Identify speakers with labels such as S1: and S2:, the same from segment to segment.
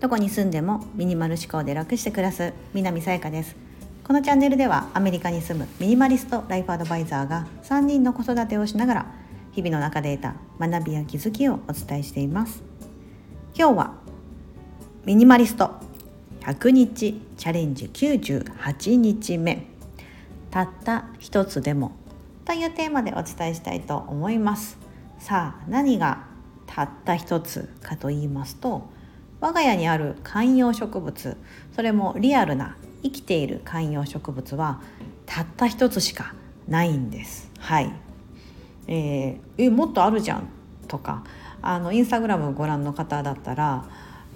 S1: どこに住んでもミニマル思考で楽して暮らす南さやかです。このチャンネルではアメリカに住むミニマリストライフアドバイザーが3人の子育てをしながら日々の中で得た学びや気づきをお伝えしています。今日はミニマリスト100日チャレンジ98日目。たった一つでもというテーマでお伝えしたいと思います。さあ何がたった一つかと言いますと我が家にある観葉植物それもリアルな生きている観葉植物はたった一つしかないんです。はい。えー、もっとあるじゃんとかあのインスタグラムご覧の方だったら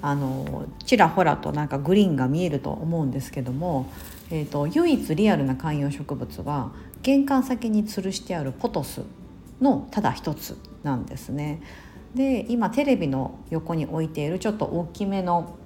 S1: あのちらほらとなんかグリーンが見えると思うんですけども、えーと、唯一リアルな観葉植物は玄関先に吊るしてあるポトスのただ一つ。なんですね。で今テレビの横に置いているちょっと大きめの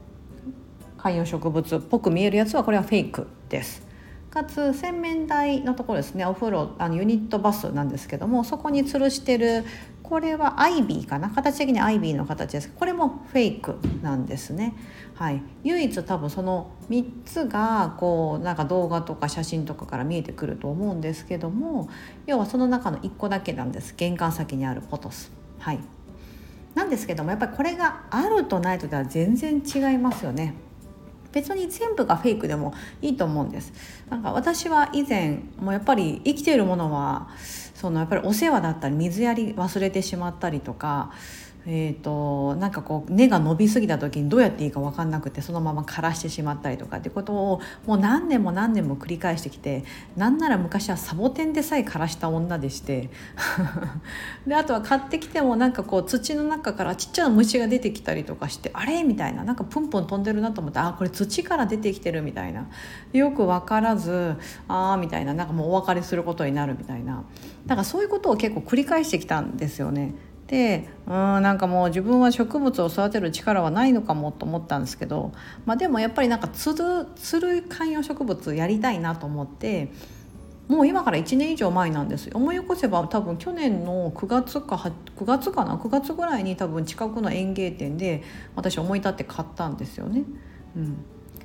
S1: 観葉植物っぽく見えるやつはこれはフェイクです。かつ洗面台のところですねお風呂あのユニットバスなんですけどもそこに吊るしてるこれはアイビーかな？形的にアイビーの形ですこれもフェイクなんですね。はい、唯一多分その3つがこうなんか動画とか写真とかから見えてくると思うんですけども要はその中の1個だけなんです玄関先にあるポトス。はいなんですけどもやっぱりこれがあるとないとでは全然違いますよね。別に全部がフェイクでもいいと思うんです。なんか私は以前もうやっぱり生きているものはそのやっぱりお世話だったり水やり忘れてしまったりとかえーと、なんかこう根が伸びすぎた時にどうやっていいか分かんなくてそのまま枯らしてしまったりとかってことをもう何年も何年も繰り返してきてなんなら昔はサボテンでさえ枯らした女でして。であとは買ってきてもなんかこう土の中からちっちゃな虫が出てきたりとかしてあれ？みたいな。なんかプンプン飛んでるなと思ってあこれ土から出てきてるみたいな。よく分からずああみたいな。なんかもうお別れすることになるみたいな。だかそういうことを結構繰り返してきたんですよね。でうんなんかもう自分は植物を育てる力はないのかもと思ったんですけど、まあ、でもやっぱりなんかつるつる観葉植物やりたいなと思ってもう今から1年以上前なんです思い起こせば多分去年の9月か9月かな？9月ぐらいに多分近くの園芸店で私思い立って買ったんですよね。うん。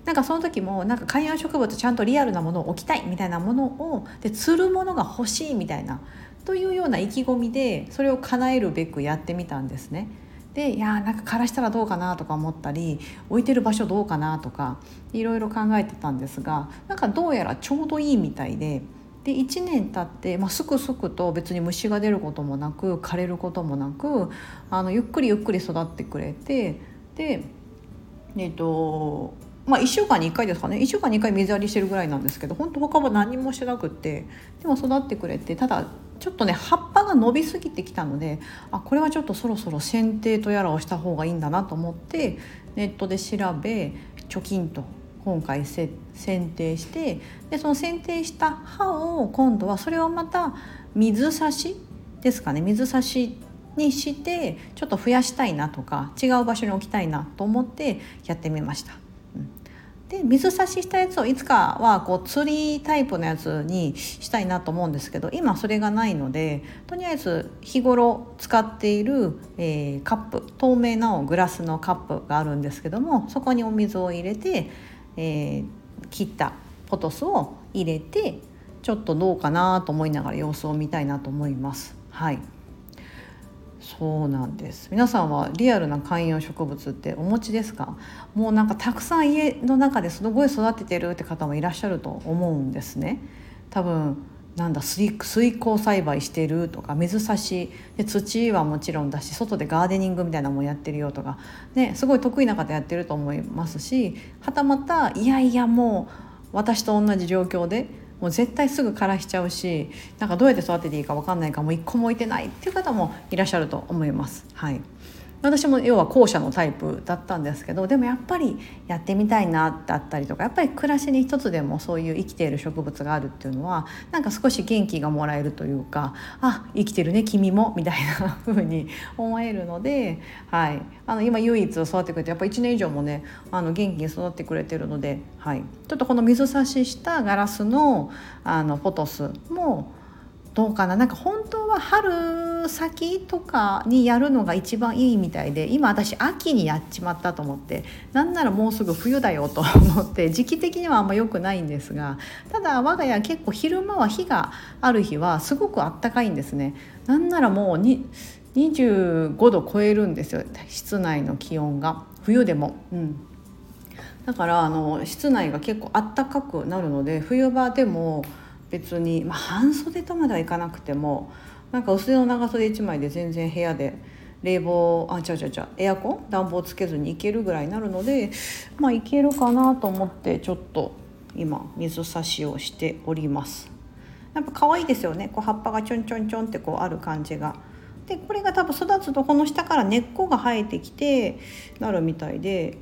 S1: なんかその時もなんか観葉植物ちゃんとリアルなものを置きたいみたいなものをで釣るものが欲しいみたいなというような意気込みでそれを叶えるべくやってみたんですね。でいやなんか枯らしたらどうかなとか思ったり置いてる場所どうかなとかいろいろ考えてたんですがなんかどうやらちょうどいいみたいで。で1年経って、まあ、すくすくと別に虫が出ることもなく枯れることもなくあのゆっくりゆっくり育ってくれてでえっ、とまあ、1週間に1回ですかね1週間に1回水やりしてるぐらいなんですけど本当他は何もしてなくってでも育ってくれてただちょっとね葉っぱが伸びすぎてきたのであこれはちょっとそろそろ剪定とやらをした方がいいんだなと思ってネットで調べ貯金と今回せ剪定してでその剪定した葉を今度はそれをまた水差しですかね水差しにしてちょっと増やしたいなとか違う場所に置きたいなと思ってやってみました。で水差ししたやつをいつかはこう釣りタイプのやつにしたいなと思うんですけど今それがないのでとりあえず日頃使っている、えー、カップ透明なグラスのカップがあるんですけどもそこにお水を入れて、えー、切ったポトスを入れてちょっとどうかなと思いながら様子を見たいなと思います。はいそうなんです。皆さんはリアルな観葉植物ってお持ちですか？もうなんかたくさん家の中ですごい育ててるって方もいらっしゃると思うんですね。多分なんだ水水耕栽培してるとか水差しで土はもちろんだし外でガーデニングみたいなのもやってるよとか、ね、すごい得意な方やってると思いますしはたまたいやいやもう私と同じ状況でもう絶対すぐ枯らしちゃうしなんかどうやって育てていいか分かんないかもう一個も置いてないっていう方もいらっしゃると思います。はい私も要は後者のタイプだったんですけどでもやっぱりやってみたいなだったりとかやっぱり暮らしに一つでもそういう生きている植物があるっていうのはなんか少し元気がもらえるというかあ生きてるね君もみたいな風に 思えるので、はい、あの今唯一育ってくれてやっぱ1年以上もねあの元気に育ってくれてるので、はい、ちょっとこの水差ししたガラスのあのフォトスもどうかな？なんか本当は春先とかにやるのが一番いいみたいで今私秋にやっちまったと思ってなんならもうすぐ冬だよと思って時期的にはあんま良くないんですがただ我が家結構昼間は日がある日はすごくあったかいんですね。なんならもうに25度超えるんですよ室内の気温が冬でも。うんだからあの室内が結構あったかくなるので冬場でも別に、まあ、半袖とまではいかなくてもなんか薄手の長袖1枚で全然部屋で冷房あちゃちゃちゃエアコン暖房つけずにいけるぐらいになるのでまあいけるかなと思ってちょっと今水差しをしております。やっぱ可愛いですよね。こう葉っぱがちょんちょんちょんってこうある感じが。でこれが多分育つとこの下から根っこが生えてきてなるみたいで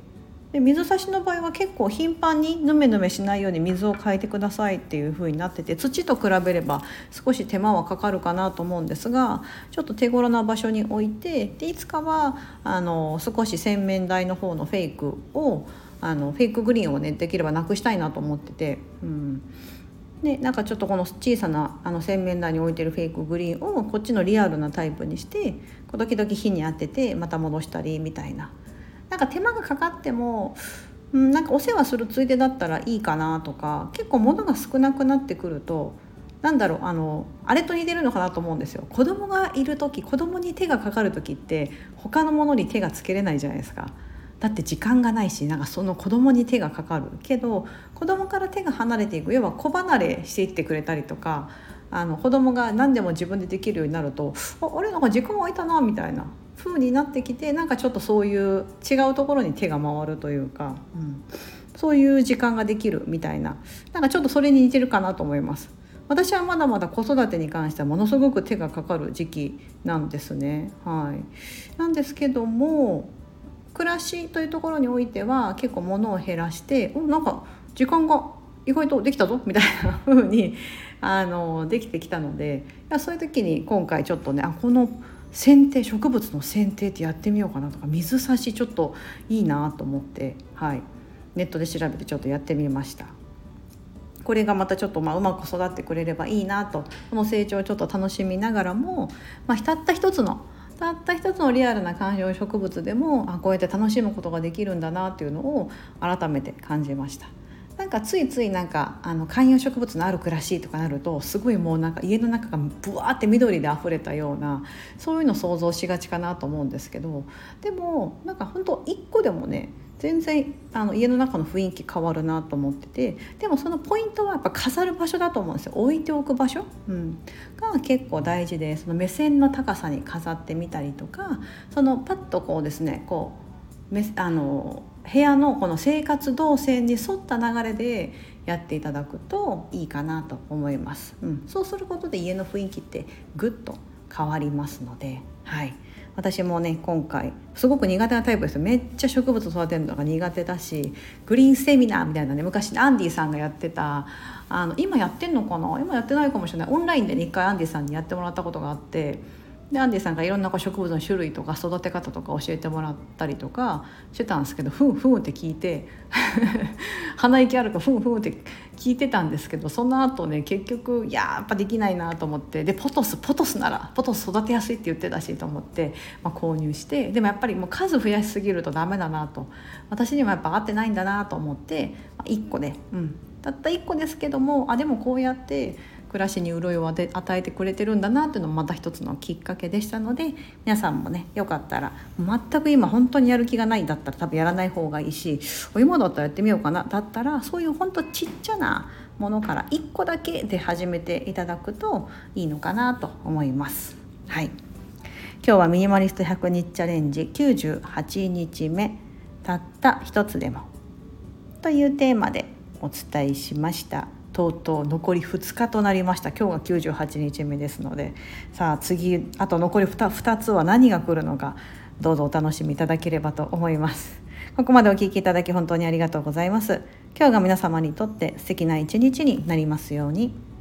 S1: で水差しの場合は結構頻繁にヌメヌメしないように水を変えてくださいっていう風になってて土と比べれば少し手間はかかるかなと思うんですがちょっと手頃な場所に置いてでいつかはあの少し洗面台の方のフェイクをあのフェイクグリーンをねできればなくしたいなと思ってて。うんでなんかちょっとこの小さなあの洗面台に置いてるフェイクグリーンをこっちのリアルなタイプにして時々火に当ててまた戻したりみたいななんか手間がかかっても、なんかお世話するついでだったらいいかなとか結構物が少なくなってくるとなんだろうあのあれと似てるのかなと思うんですよ。子供がいる時子供に手がかかる時って他のものに手がつけれないじゃないですか。だって時間がないしなんかその子供に手がかかる。けど子供から手が離れていく要は子離れしていってくれたりとかあの子供が何でも自分でできるようになるとああれなんか時間空いたなみたいな。風になってきてなんかちょっとそういう違うところに手が回るというか、うん、そういう時間ができるみたいななんかちょっとそれに似てるかなと思います。私はまだまだ子育てに関してはものすごく手がかかる時期なんですね。はい、なんですけども暮らしというところにおいては結構物を減らしておなんか時間が意外とできたぞみたいな風にあにできてきたのでそういう時に今回ちょっとねあこの剪定植物の剪定ってやってみようかなとか水差しちょっといいなと思って、はい、ネットで調べてちょっとやってみました。これがまたちょっとまあうまく育ってくれればいいなとこの成長をちょっと楽しみながらも、まあ、たった一つのたった一つのリアルな観葉植物でもあこうやって楽しむことができるんだなっていうのを改めて感じました。なんかついついなんかあの観葉植物のある暮らしとかなるとすごいもうなんか家の中がブワーって緑で溢れたようなそういうの想像しがちかなと思うんですけどでもなんか本当一個でもね全然あの家の中の雰囲気変わるなと思っててでもそのポイントはやっぱ飾る場所だと思うんですよ。置いておく場所、うん、が結構大事でその目線の高さに飾ってみたりとかそのパッとこうですねこうあの部屋のこの生活動線に沿った流れでやっていただくといいかなと思います、うん、そうすることで家の雰囲気ってぐっと変わりますので、はい、私もね今回すごく苦手なタイプです。よめっちゃ植物育てるのが苦手だしグリーンセミナーみたいなね昔アンディさんがやってたあの今やってんのかな？今やってないかもしれない。オンラインで、ね、1回アンディさんにやってもらったことがあってでアンディさんがいろんな植物の種類とか育て方とか教えてもらったりとかしてたんですけどふんふんって聞いて 鼻息あるかふんふんって聞いてたんですけどその後ね結局いややっぱできないなと思ってでポトスポトスならポトス育てやすいって言ってたしと思って、まあ、購入してでもやっぱりもう数増やしすぎるとダメだなと。私にもやっぱ合ってないんだなと思って、まあ、1個で、うん、たった1個ですけどもあでもこうやって暮らしに潤いを与えてくれてるんだなっていうのもまた一つのきっかけでしたので皆さんもねよかったら全く今本当にやる気がないんだったら多分やらない方がいいし今だったらやってみようかなだったらそういう本当ちっちゃなものから1個だけで始めていただくといいのかなと思います。はい今日はミニマリスト100日チャレンジ98日目たった一つでもというテーマでお伝えしました。とうとう残り2日となりました。今日が98日目ですので。さあ次あと残り 2, 2つは何が来るのかどうぞお楽しみいただければと思います。ここまでお聴きいただき本当にありがとうございます。今日が皆様にとって素敵な一日になりますように。